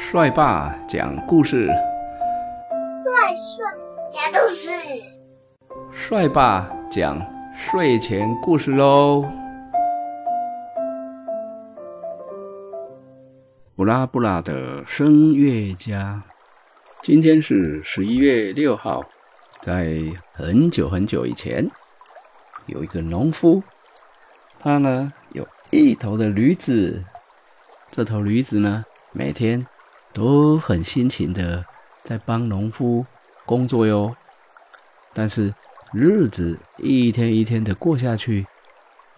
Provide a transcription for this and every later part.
帅爸讲故事，帅帅讲故事，帅爸讲睡前故事喽。布拉布拉的声乐家，今天是十一月六号，在很久很久以前，有一个农夫，他呢有一头的驴子，这头驴子呢每天。都很辛勤的在帮农夫工作哟，但是日子一天一天的过下去，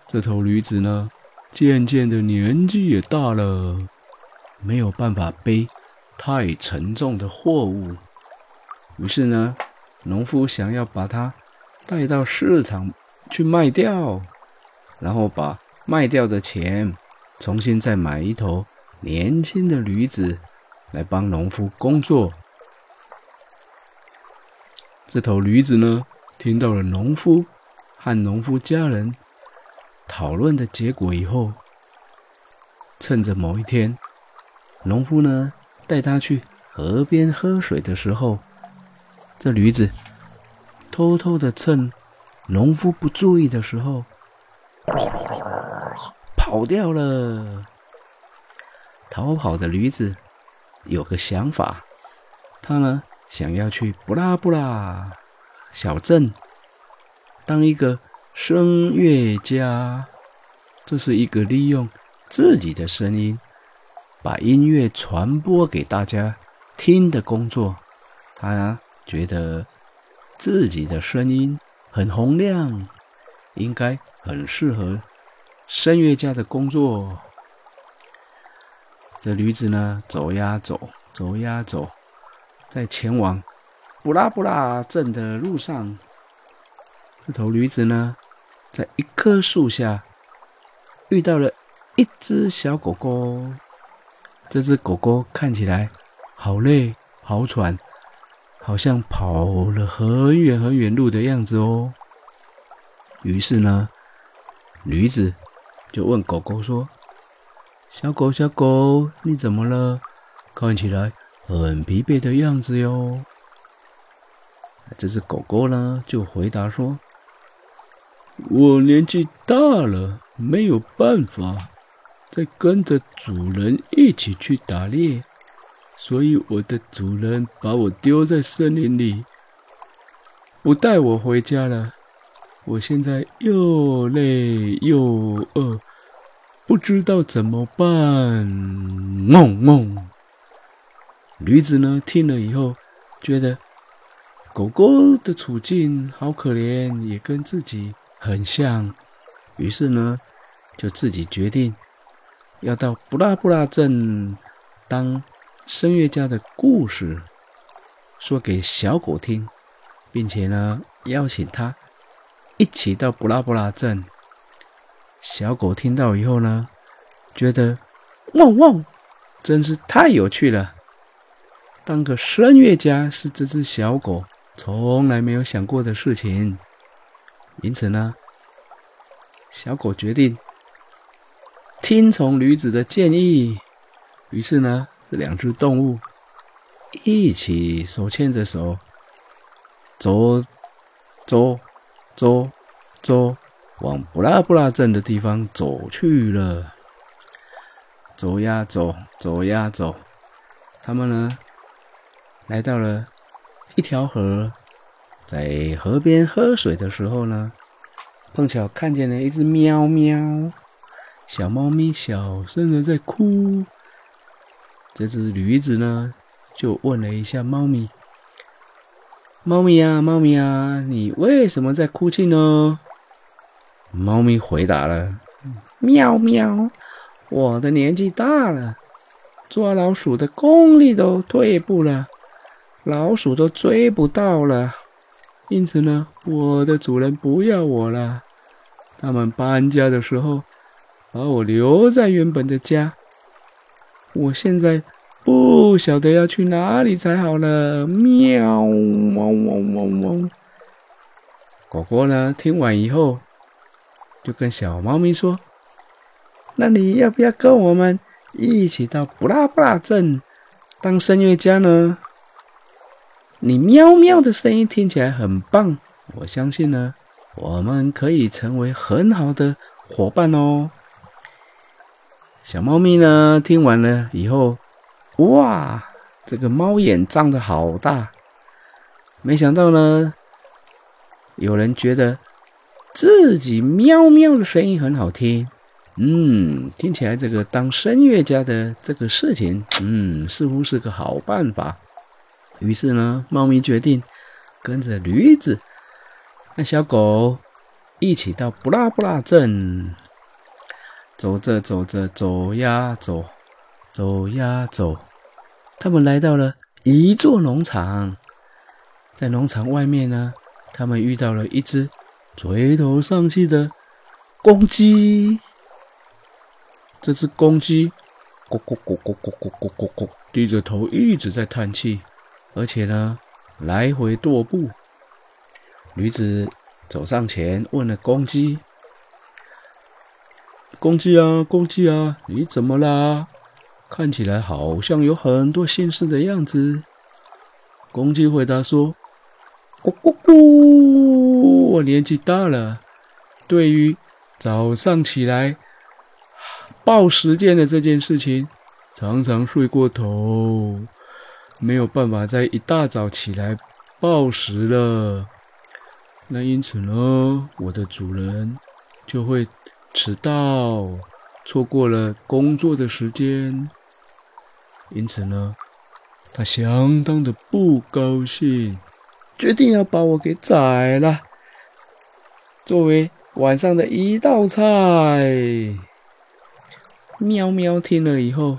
这头驴子呢，渐渐的年纪也大了，没有办法背太沉重的货物，于是呢，农夫想要把它带到市场去卖掉，然后把卖掉的钱重新再买一头年轻的驴子。来帮农夫工作。这头驴子呢，听到了农夫和农夫家人讨论的结果以后，趁着某一天，农夫呢带他去河边喝水的时候，这驴子偷偷的趁农夫不注意的时候跑掉了。逃跑的驴子。有个想法，他呢想要去布拉布拉小镇当一个声乐家。这是一个利用自己的声音把音乐传播给大家听的工作。他觉得自己的声音很洪亮，应该很适合声乐家的工作。这驴子呢，走呀走，走呀走，在前往布拉布拉镇的路上，这头驴子呢，在一棵树下遇到了一只小狗狗。这只狗狗看起来好累、好喘，好像跑了很远很远路的样子哦。于是呢，驴子就问狗狗说。小狗，小狗，你怎么了？看起来很疲惫的样子哟。这只狗狗呢，就回答说：“我年纪大了，没有办法再跟着主人一起去打猎，所以我的主人把我丢在森林里，不带我回家了。我现在又累又饿。”不知道怎么办，嗡嗡。驴子呢？听了以后，觉得狗狗的处境好可怜，也跟自己很像。于是呢，就自己决定要到布拉布拉镇当声乐家的故事说给小狗听，并且呢，邀请他一起到布拉布拉镇。小狗听到以后呢，觉得汪汪，真是太有趣了。当个声乐家是这只小狗从来没有想过的事情，因此呢，小狗决定听从驴子的建议。于是呢，这两只动物一起手牵着手，走，走，走，走。往布拉布拉镇的地方走去了，走呀走，走呀走，他们呢来到了一条河，在河边喝水的时候呢，碰巧看见了一只喵喵小猫咪，小声的在哭。这只驴子呢就问了一下猫咪：“猫咪呀，猫咪呀，你为什么在哭泣呢？”猫咪回答了：“喵喵，我的年纪大了，抓老鼠的功力都退步了，老鼠都追不到了。因此呢，我的主人不要我了。他们搬家的时候，把我留在原本的家。我现在不晓得要去哪里才好了。”喵，汪汪汪汪。狗狗呢？听完以后。就跟小猫咪说：“那你要不要跟我们一起到布拉布拉镇当声乐家呢，你喵喵的声音听起来很棒，我相信呢，我们可以成为很好的伙伴哦。小猫咪呢，听完了以后，哇，这个猫眼张的好大，没想到呢，有人觉得自己喵喵的声音很好听。嗯，听起来这个当声乐家的这个事情，嗯，似乎是个好办法。于是呢，猫咪决定跟着驴子和小狗一起到布拉布拉镇。走着走着，走呀走，走呀走，他们来到了一座农场。在农场外面呢，他们遇到了一只垂头丧气的公鸡。这只公鸡咕咕咕咕咕咕咕咕咕，低着头一直在叹气，而且呢，来回踱步。驴子走上前问了公鸡：“公鸡啊，公鸡啊，你怎么啦？看起来好像有很多心事的样子。”公鸡回答说：“咕咕咕，我年纪大了，对于早上起来。”报时间的这件事情，常常睡过头，没有办法在一大早起来报时了。那因此呢，我的主人就会迟到，错过了工作的时间。因此呢，他相当的不高兴，决定要把我给宰了，作为晚上的一道菜。喵喵听了以后，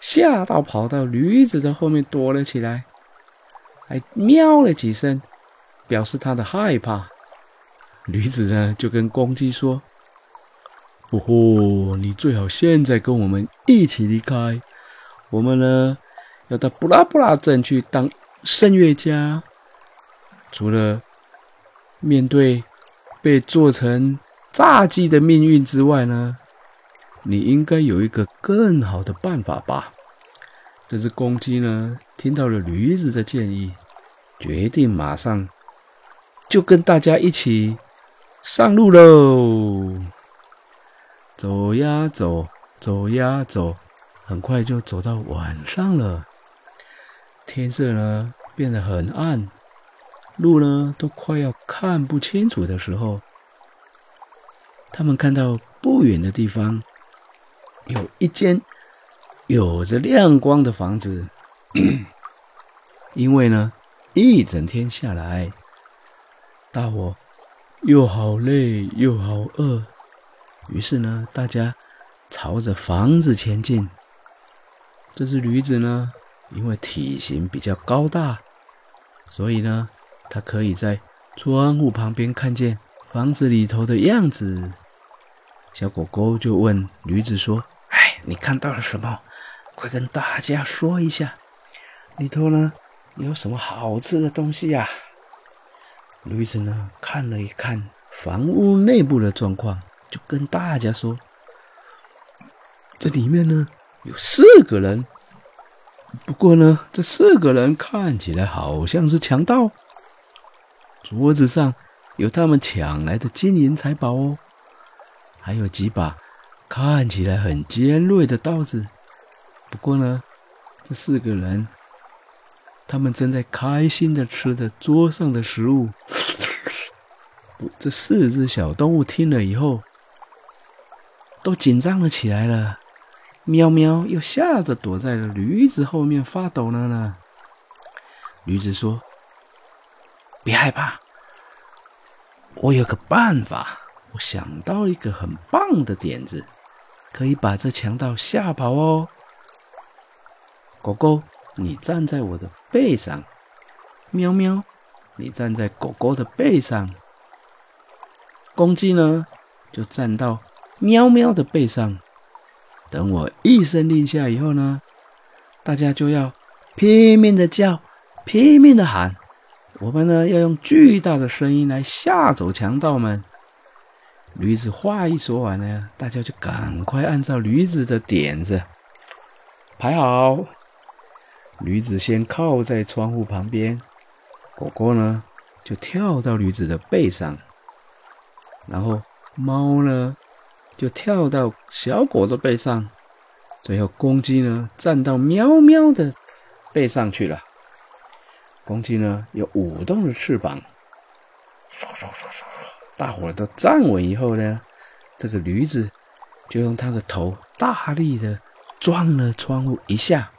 吓到跑到驴子的后面躲了起来，还喵了几声，表示他的害怕。驴子呢就跟公鸡说：“哦吼，你最好现在跟我们一起离开，我们呢要到布拉布拉镇去当声乐家。除了面对被做成炸鸡的命运之外呢？”你应该有一个更好的办法吧？这只公鸡呢，听到了驴子的建议，决定马上就跟大家一起上路喽。走呀走，走呀走，很快就走到晚上了。天色呢变得很暗，路呢都快要看不清楚的时候，他们看到不远的地方。有一间有着亮光的房子，因为呢，一整天下来，大伙又好累又好饿，于是呢，大家朝着房子前进。这只驴子呢，因为体型比较高大，所以呢，它可以在窗户旁边看见房子里头的样子。小狗狗就问驴子说。哎你看到了什么？快跟大家说一下。里头呢有什么好吃的东西呀？驴子呢看了一看房屋内部的状况，就跟大家说：“这里面呢有四个人，不过呢这四个人看起来好像是强盗。桌子上有他们抢来的金银财宝哦，还有几把。”看起来很尖锐的刀子，不过呢，这四个人，他们正在开心的吃着桌上的食物。这四只小动物听了以后，都紧张了起来了。喵喵又吓得躲在了驴子后面发抖了呢。驴子说：“别害怕，我有个办法，我想到一个很棒的点子。”可以把这强盗吓跑哦，狗狗，你站在我的背上；喵喵，你站在狗狗的背上。公鸡呢，就站到喵喵的背上。等我一声令下以后呢，大家就要拼命的叫，拼命的喊。我们呢，要用巨大的声音来吓走强盗们。驴子话一说完呢，大家就赶快按照驴子的点子排好。驴子先靠在窗户旁边，果果呢就跳到驴子的背上，然后猫呢就跳到小狗的背上，最后公鸡呢站到喵喵的背上去了。公鸡呢又舞动着翅膀，大伙儿都站稳以后呢，这个驴子就用它的头大力的撞了窗户一下。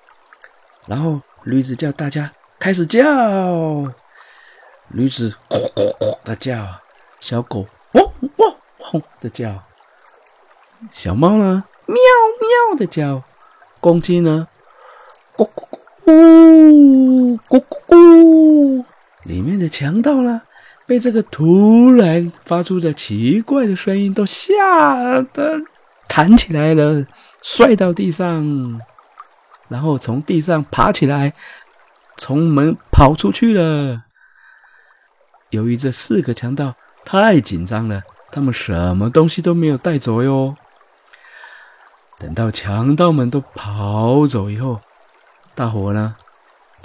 然后驴子叫大家开始叫，驴子咕咕咕的叫，小狗汪汪汪的叫，小猫呢喵喵的叫，公鸡呢咕咕咕咕咕咕咕，里面的强盗呢被这个突然发出的奇怪的声音都吓得弹起来了，摔到地上。然后从地上爬起来，从门跑出去了。由于这四个强盗太紧张了，他们什么东西都没有带走哟。等到强盗们都跑走以后，大伙呢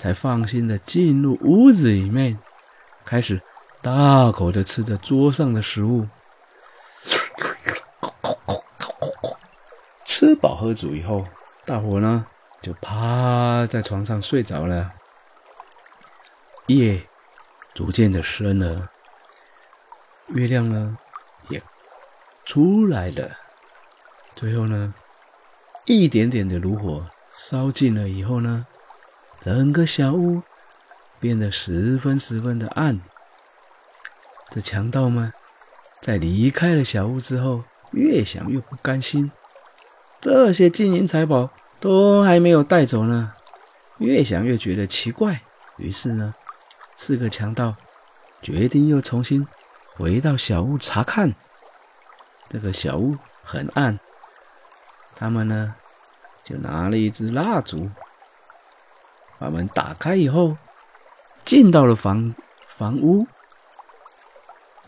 才放心的进入屋子里面，开始大口的吃着桌上的食物。吃饱喝足以后，大伙呢。就趴在床上睡着了。夜逐渐的深了，月亮呢也出来了。最后呢，一点点的炉火烧尽了以后呢，整个小屋变得十分十分的暗。这强盗们在离开了小屋之后，越想越不甘心，这些金银财宝。都还没有带走呢，越想越觉得奇怪。于是呢，四个强盗决定又重新回到小屋查看。这个小屋很暗，他们呢就拿了一支蜡烛，把门打开以后，进到了房房屋。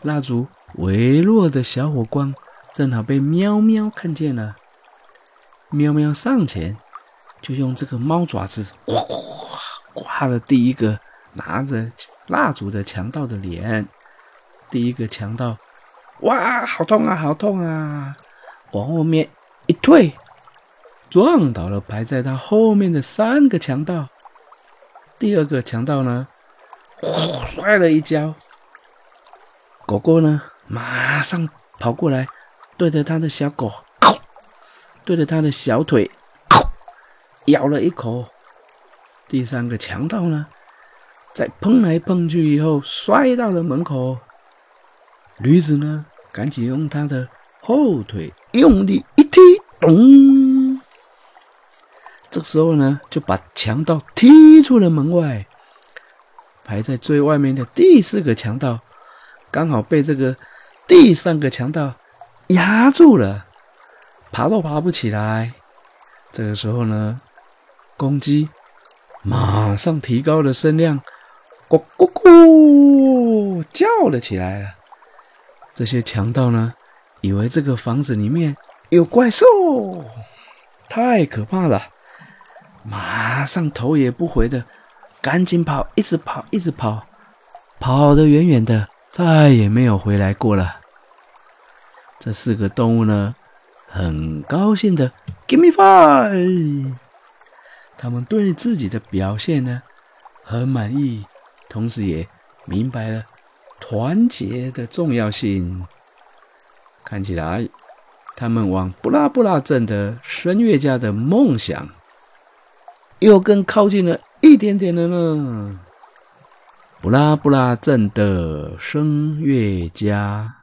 蜡烛微弱的小火光正好被喵喵看见了，喵喵上前。就用这个猫爪子，哗刮了第一个拿着蜡烛的强盗的脸。第一个强盗，哇，好痛啊，好痛啊！往后面一退，撞倒了排在他后面的三个强盗。第二个强盗呢，摔了一跤。狗狗呢，马上跑过来，对着他的小狗，对着他的小腿。咬了一口，第三个强盗呢，在碰来碰去以后摔到了门口。驴子呢，赶紧用他的后腿用力一踢，咚！这时候呢，就把强盗踢出了门外。排在最外面的第四个强盗，刚好被这个第三个强盗压住了，爬都爬不起来。这个时候呢。公鸡马上提高了声量，咕咕咕叫了起来了。这些强盗呢，以为这个房子里面有怪兽，太可怕了，马上头也不回的赶紧跑，一直跑，一直跑，跑得远远的，再也没有回来过了。这四个动物呢，很高兴的，Give me five。他们对自己的表现呢很满意，同时也明白了团结的重要性。看起来，他们往布拉布拉镇的声乐家的梦想又更靠近了一点点了呢。布拉布拉镇的声乐家。